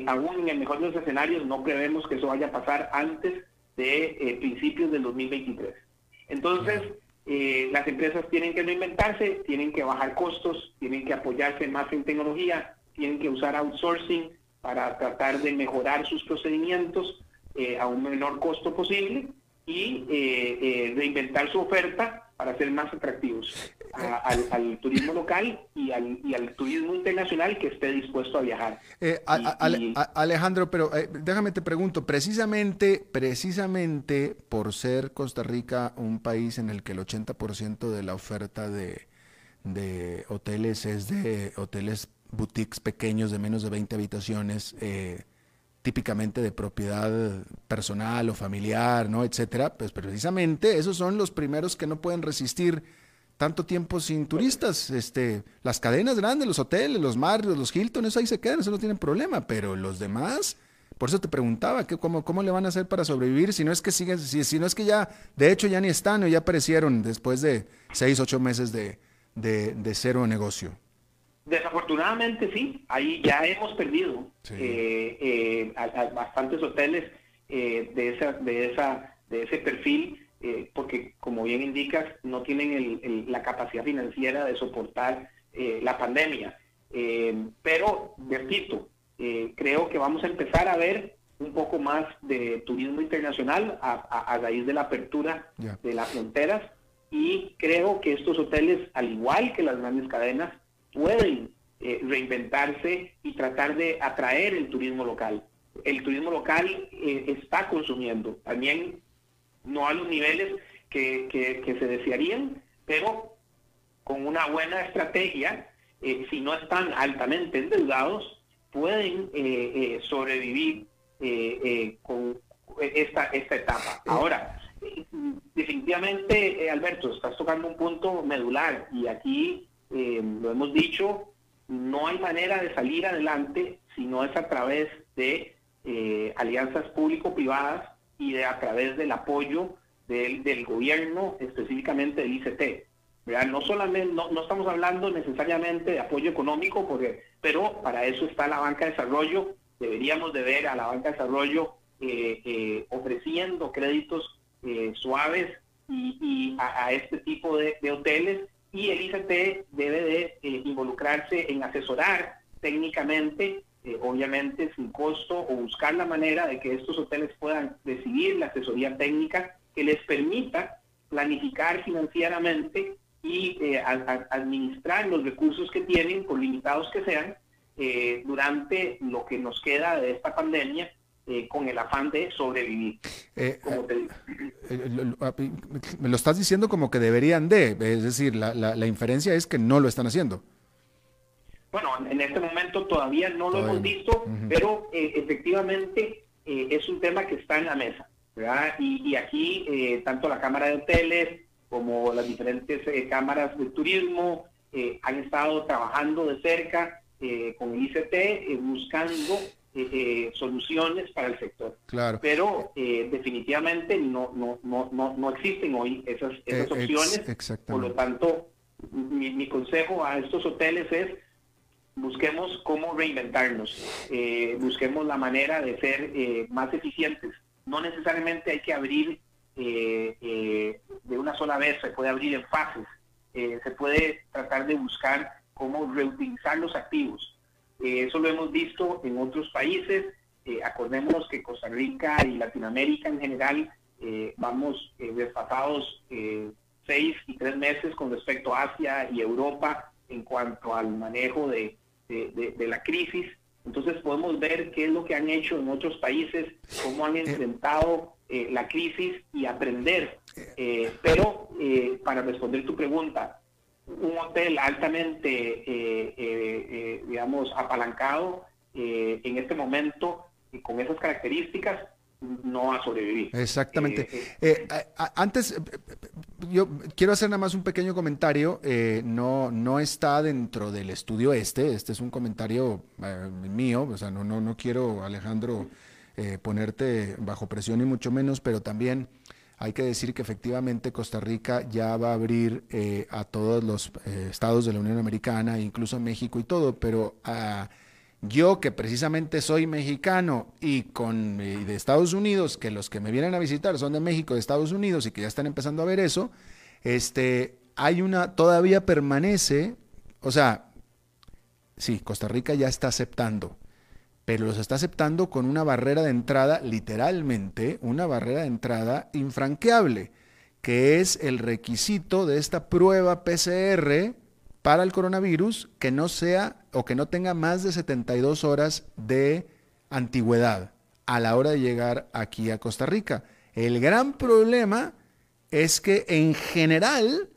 aún en el mejor de los escenarios, no prevemos que eso vaya a pasar antes de principios del 2023. Entonces, eh, las empresas tienen que reinventarse, tienen que bajar costos, tienen que apoyarse más en tecnología, tienen que usar outsourcing para tratar de mejorar sus procedimientos eh, a un menor costo posible y eh, reinventar su oferta para ser más atractivos al, turismo local y al, y al, turismo internacional que esté dispuesto a viajar. Alejandro, pero déjame te pregunto, precisamente, precisamente por ser Costa Rica un país en el que el 80% de la oferta de, de, hoteles es de hoteles boutiques pequeños de menos de 20 habitaciones, eh, típicamente de propiedad personal o familiar, ¿no? etcétera, pues precisamente esos son los primeros que no pueden resistir tanto tiempo sin turistas. Este, las cadenas grandes, los hoteles, los Marriott, los Hilton, eso ahí se quedan, eso no tienen problema, pero los demás, por eso te preguntaba, que cómo, ¿cómo le van a hacer para sobrevivir si no es que siguen, si, si no es que ya, de hecho ya ni están o ya aparecieron después de seis, ocho meses de, de, de cero negocio? Desafortunadamente sí, ahí ya hemos perdido eh, eh, a, bastantes hoteles eh, de esa, de esa, de ese perfil, porque como bien indicas, no tienen la capacidad financiera de soportar la pandemia. pero, repito, creo que vamos a empezar a ver un poco más de turismo internacional a, raíz de la apertura de las fronteras y creo que estos hoteles, al igual que las grandes cadenas, pueden eh, reinventarse y tratar de atraer el turismo local. El turismo local eh, está consumiendo, también no a los niveles que, se desearían, pero con una buena estrategia, eh, si no están altamente endeudados, pueden sobrevivir con esta, esta etapa. Ahora, definitivamente, Alberto, estás tocando un punto medular y aquí eh, lo hemos dicho, no hay manera de salir adelante si no es a través de eh, alianzas público-privadas y de a través del apoyo del, del gobierno, específicamente del ICT. No solamente, no, no, estamos hablando necesariamente de apoyo económico, porque, pero para eso está la banca de desarrollo. Deberíamos de ver a la banca de desarrollo eh, ofreciendo créditos suaves y, a, este tipo de hoteles y el ICT debe de eh, involucrarse en asesorar técnicamente, eh, obviamente sin costo, o buscar la manera de que estos hoteles puedan recibir la asesoría técnica que les permita planificar financieramente y eh, administrar los recursos que tienen, por limitados que sean, durante lo que nos queda de esta pandemia eh, con el afán de sobrevivir. Eh, eh, ah, me lo estás diciendo como que deberían de, es decir, la, la, inferencia es que no lo están haciendo. Bueno, en este momento todavía no lo hemos visto, pero efectivamente es un tema que está en la mesa. Y, y, aquí tanto la Cámara de Hoteles como las diferentes cámaras de turismo han estado trabajando de cerca con el ICT buscando eh, eh, soluciones para el sector. Claro. Pero eh, definitivamente no, no, no, no, existen hoy esas, esas opciones. Por lo tanto, mi, mi, consejo a estos hoteles es busquemos cómo reinventarnos, busquemos la manera de ser más eficientes. No necesariamente hay que abrir de una sola vez, se puede abrir en fases. se puede tratar de buscar cómo reutilizar los activos eh, eso lo hemos visto en otros países. Eh, acordémonos que Costa Rica y Latinoamérica en general eh, vamos eh, desfasados seis y tres meses con respecto a Asia y Europa en cuanto al manejo de, la crisis. Entonces podemos ver qué es lo que han hecho en otros países, cómo han enfrentado la crisis y aprender. pero para responder tu pregunta, un hotel altamente, eh, eh, eh, digamos, apalancado en este momento y con esas características no va a sobrevivir. Exactamente. antes, yo quiero hacer nada más un pequeño comentario. Eh, no, no está dentro del estudio este. Este es un comentario eh, mío. O sea, no, no, no quiero, Alejandro, eh, ponerte bajo presión y mucho menos, pero también hay que decir que efectivamente Costa Rica ya va a abrir a todos los estados de la Unión Americana, incluso México y todo, pero a yo que precisamente soy mexicano y con de Estados Unidos, que los que me vienen a visitar son de México, de Estados Unidos y que ya están empezando a ver eso, este, hay una, todavía permanece, o sea, sí, Costa Rica ya está aceptando, pero los está aceptando con una barrera de entrada, literalmente, una barrera de entrada infranqueable, que es el requisito de esta prueba PCR para el coronavirus que no sea o que no tenga más de 72 horas de antigüedad a la hora de llegar aquí a Costa Rica. El gran problema es que en general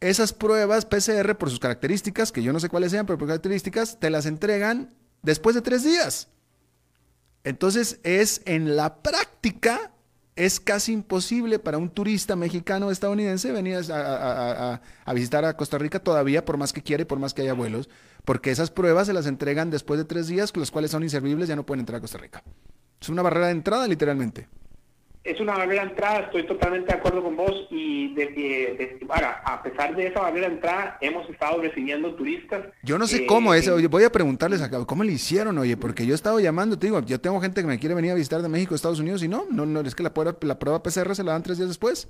esas pruebas PCR por sus características, que yo no sé cuáles sean, pero por características, te las entregan después de tres días. Entonces es en la práctica es casi imposible para un turista mexicano o estadounidense venir a, visitar a Costa Rica todavía, por más que quiere, por más que haya vuelos, porque esas pruebas se las entregan después de tres días, los cuales son inservibles, ya no pueden entrar a Costa Rica. Es una barrera de entrada, literalmente es una barrera de entrada, estoy totalmente de acuerdo con vos y de, ahora, a pesar de esa barrera de entrada, hemos estado recibiendo turistas. Yo no sé cómo es, oye, voy a preguntarles acá, ¿cómo le hicieron, oye? Porque yo he estado llamando, te digo, yo tengo gente que me quiere venir a visitar de México, Estados Unidos y no, no, no es que la prueba, la prueba PCR se la dan tres días después.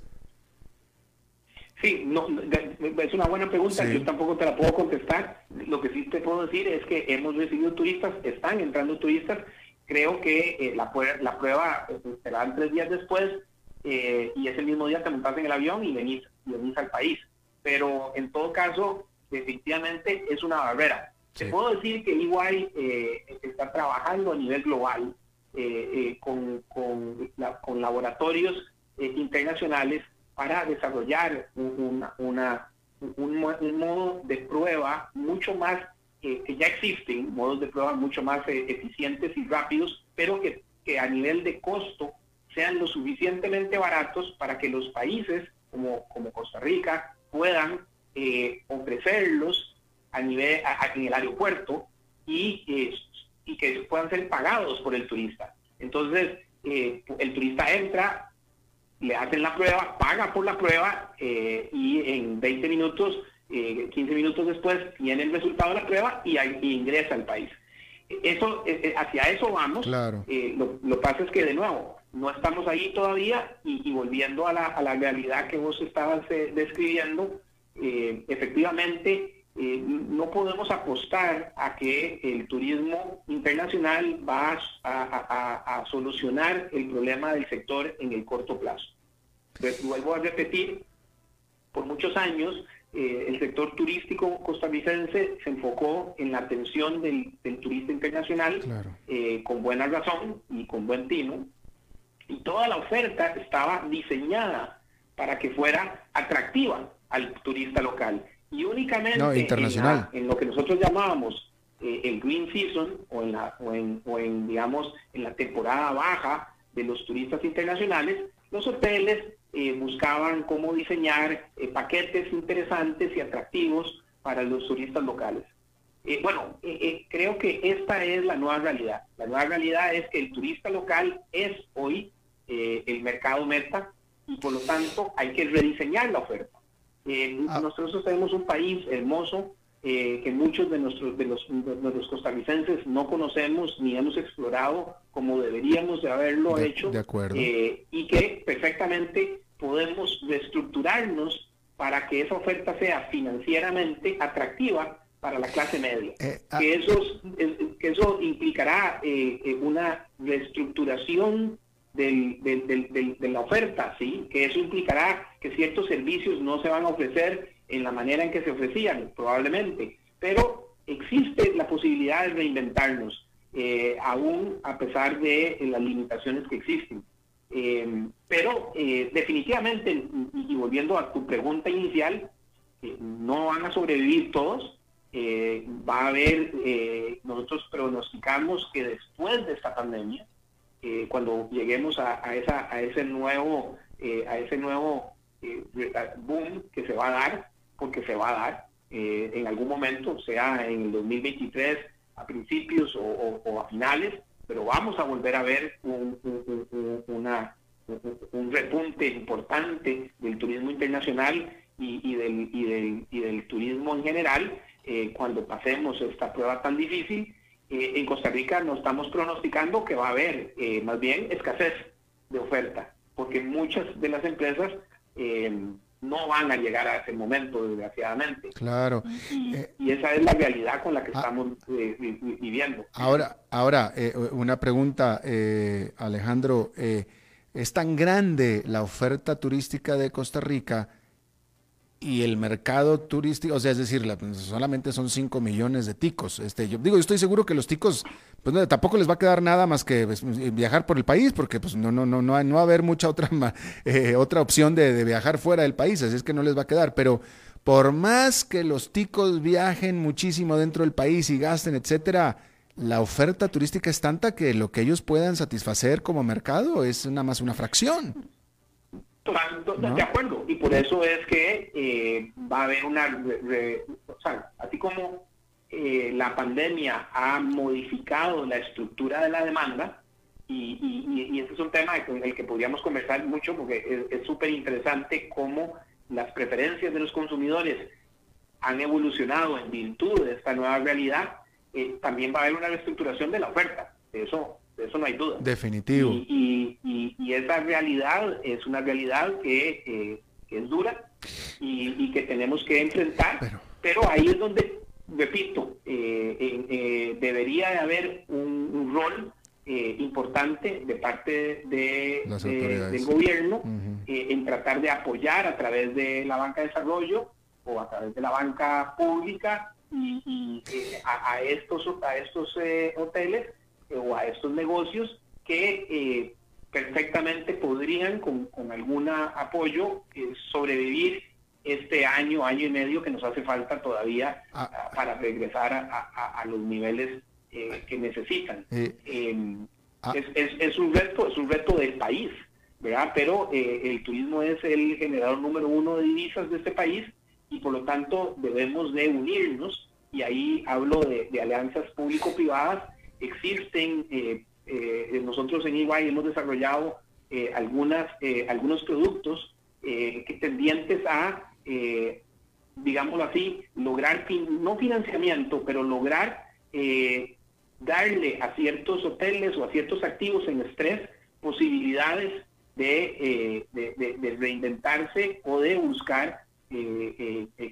Sí, no, es una buena pregunta, yo tampoco te la puedo contestar. Lo que sí te puedo decir es que hemos recibido turistas, están entrando turistas creo que eh, la, la, prueba eh, se dan tres días después eh, y es el mismo día que montas en el avión y venís, venís al país. Pero en todo caso, definitivamente es una barrera. Te puedo decir que EY está trabajando a nivel global con, con, con, laboratorios internacionales para desarrollar una, una, un, un modo de prueba mucho más que ya existen modos de prueba mucho más eh, eficientes y rápidos, pero que, que, a nivel de costo sean lo suficientemente baratos para que los países como, como Costa Rica puedan eh, ofrecerlos a nivel en el aeropuerto y, eh, y que puedan ser pagados por el turista. Entonces, el turista entra, le hacen la prueba, paga por la prueba y en 20 minutos 15 eh, minutos después tiene el resultado de la prueba y, ingresa al país. Eso, eh, eh, hacia eso vamos. Claro. lo, que pasa es que, de nuevo, no estamos ahí todavía y, volviendo a la, a la, realidad que vos estabas describiendo, efectivamente, no podemos apostar a que el turismo internacional va a, a, solucionar el problema del sector en el corto plazo. vuelvo a repetir, por muchos años eh, el sector turístico costarricense se enfocó en la atención del, turista internacional eh, con buena razón y con buen tino. Y toda la oferta estaba diseñada para que fuera atractiva al turista local. Y únicamente internacional. En, lo que nosotros llamábamos eh, el green season o en, la, o, en, o en, digamos, en la temporada baja de los turistas internacionales, los hoteles eh, buscaban cómo diseñar eh, paquetes interesantes y atractivos para los turistas locales. Eh, bueno, creo que esta es la nueva realidad. La nueva realidad es que el turista local es hoy el mercado meta y por lo tanto hay que rediseñar la oferta. Ah. Nosotros tenemos un país hermoso eh, que muchos de nuestros de los, de costarricenses no conocemos ni hemos explorado como deberíamos de haberlo hecho de acuerdo. Eh, y que perfectamente podemos reestructurarnos para que esa oferta sea financieramente atractiva para la clase media. Eh, ah. que, eso, que eso implicará una reestructuración del, de la oferta, ¿sí? que eso implicará que ciertos servicios no se van a ofrecer en la manera en que se ofrecían, probablemente, pero existe la posibilidad de reinventarnos, eh, aún a pesar de las limitaciones que existen. Eh, pero eh, definitivamente, y, volviendo a tu pregunta inicial, no van a sobrevivir todos. va a haber, nosotros pronosticamos que después de esta pandemia, cuando lleguemos a, esa, a ese nuevo, a ese nuevo boom que se va a dar, porque se va a dar en algún momento, sea en el 2023 a principios o, a finales, pero vamos a volver a ver un, una, un repunte importante del turismo internacional y, del, y, del, y del turismo en general eh, cuando pasemos esta prueba tan difícil. Eh, en Costa Rica no estamos pronosticando que va a haber eh, más bien escasez de oferta, porque muchas de las empresas no van a llegar a ese momento, desgraciadamente. Claro. Y, esa es la realidad con la que ah. estamos viviendo. Ahora, ahora una pregunta, Alejandro. es tan grande la oferta turística de Costa Rica y el mercado turístico, o sea, es decir, solamente son 5 millones de ticos. Este, yo digo, yo estoy seguro que los ticos, pues no, tampoco les va a quedar nada más que pues, viajar por el país, porque pues no, no, no, no, no va a haber mucha otra, eh, otra opción de, de, viajar fuera del país, así es que no les va a quedar. Pero por más que los ticos viajen muchísimo dentro del país y gasten, etcétera, la oferta turística es tanta que lo que ellos puedan satisfacer como mercado es nada más una fracción. De acuerdo, y por eso es que eh, va a haber una, o sea, así como eh, la pandemia ha modificado la estructura de la demanda, y, y, ese es un tema con el que podríamos conversar mucho porque es súper interesante cómo las preferencias de los consumidores han evolucionado en virtud de esta nueva realidad, eh, también va a haber una reestructuración de la oferta. Eso eso no hay duda. Definitivo. Y, y, esa realidad es una realidad que, eh, es dura y, que tenemos que enfrentar, pero, ahí es donde, repito, eh, eh, debería de haber un, rol importante de parte de, del gobierno en tratar de apoyar a través de la banca de desarrollo o a través de la banca pública y, a, a, estos, a estos hoteles o a estos negocios que eh, perfectamente podrían con, con algún apoyo eh, sobrevivir este año, año y medio que nos hace falta todavía ah. Ah, para regresar a, a, los niveles eh, que necesitan. Em, ah. es, es, es, un reto, es un reto del país, ¿verdad? Pero el turismo es el generador número uno de divisas de este país y por lo tanto debemos de unirnos y ahí hablo de, de alianzas público-privadas existen, eh, eh, nosotros en EY hemos desarrollado eh, algunas, algunos productos que tendientes a, digámoslo así, lograr, no financiamiento, pero lograr darle a ciertos hoteles o a ciertos activos en estrés posibilidades de, de reinventarse o de buscar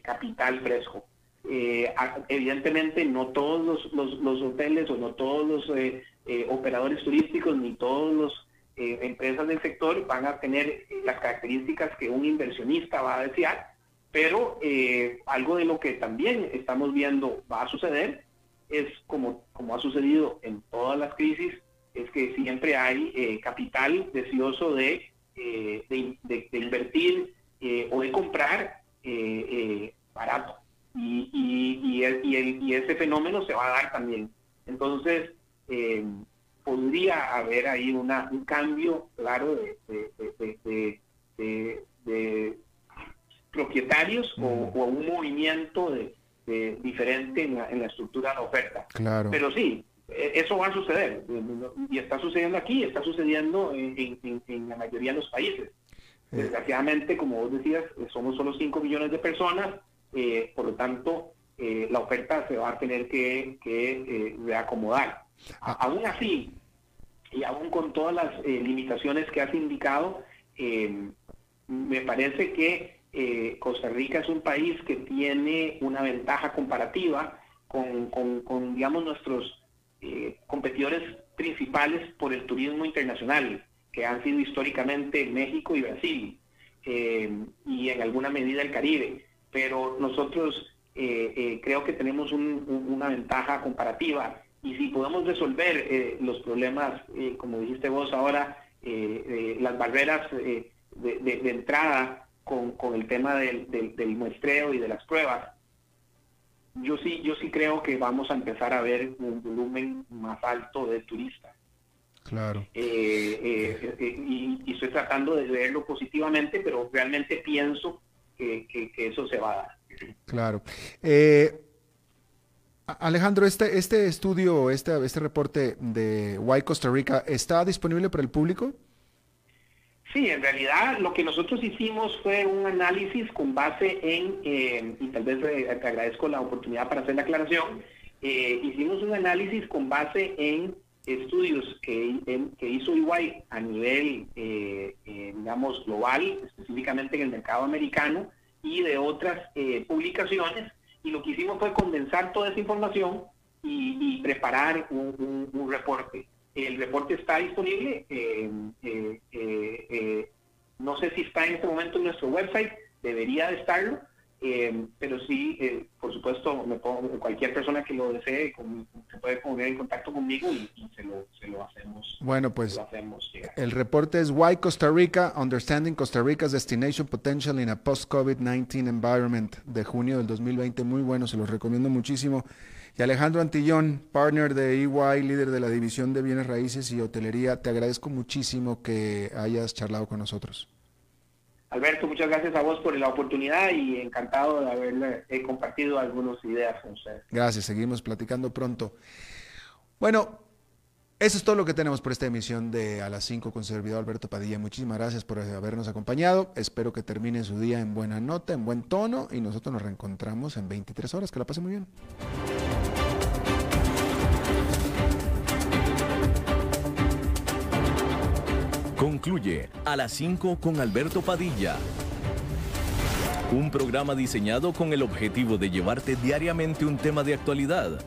capital fresco. Eh, evidentemente no todos los, hoteles o no todos los eh, eh, operadores turísticos ni todas las empresas del sector van a tener las características que un inversionista va a desear, pero algo de lo que también estamos viendo va a suceder es como, como ha sucedido en todas las crisis, es que siempre hay capital deseoso de, de invertir o de comprar barato y, y, y, y, ese fenómeno se va a dar también. Entonces, eh, podría haber ahí una, un cambio, claro, de, de, propietarios o, un movimiento de, diferente en la, en la, estructura de la oferta. Claro. Pero sí, e, eso va a suceder. Y está sucediendo aquí, está sucediendo en, en la mayoría de los países. Eh. Desgraciadamente, como vos decías, somos solo 5 millones de personas eh, por lo tanto, eh, la oferta se va a tener que, eh, reacomodar. Ah. aún así, y aún con todas las limitaciones que has indicado, me parece que Costa Rica es un país que tiene una ventaja comparativa con, digamos, nuestros competidores principales por el turismo internacional, que han sido históricamente México y Brasil, y en alguna medida el Caribe pero nosotros eh, eh, creo que tenemos una ventaja comparativa y si podemos resolver eh, los problemas, como dijiste vos ahora, las barreras de, entrada con, el tema del, muestreo y de las pruebas, yo sí, yo sí creo que vamos a empezar a ver un volumen más alto de turistas. Claro. Eh, y, estoy tratando de verlo positivamente, pero realmente pienso que, eso se va a dar. Claro. Alejandro, este, este estudio, este, este reporte de Why Costa Rica, ¿está disponible para el público? Sí, en realidad lo que nosotros hicimos fue un análisis con base en, eh, y tal vez te agradezco la oportunidad para hacer la aclaración, eh, hicimos un análisis con base en estudios que, que hizo EY a nivel, eh, digamos, global, específicamente en el mercado americano, y de otras publicaciones, y lo que hicimos fue condensar toda esa información y, preparar un reporte. El reporte está disponible. Eh, eh, eh, no sé si está en este momento en nuestro website, debería de estarlo, pero sí, por supuesto, me pongo, cualquier persona que lo desee se puede poner en contacto conmigo y, se, lo, hacemos. Bueno, pues el reporte es Why Costa Rica, Understanding Costa Rica's Destination Potential in a Post-COVID-19 Environment de junio del 2020. Muy bueno, se los recomiendo muchísimo. Y Alejandro Antillón, partner de EY, líder de la división de bienes raíces y hotelería, te agradezco muchísimo que hayas charlado con nosotros. Alberto, muchas gracias a vos por la oportunidad y encantado de haber eh, compartido algunas ideas con ustedes. Gracias, seguimos platicando pronto. Bueno, eso es todo lo que tenemos por esta emisión de A las 5 con servidor Alberto Padilla. Muchísimas gracias por habernos acompañado. Espero que termine su día en buena nota, en buen tono y nosotros nos reencontramos en 23 horas. Que la pase muy bien. Concluye a las 5 con Alberto Padilla. Un programa diseñado con el objetivo de llevarte diariamente un tema de actualidad,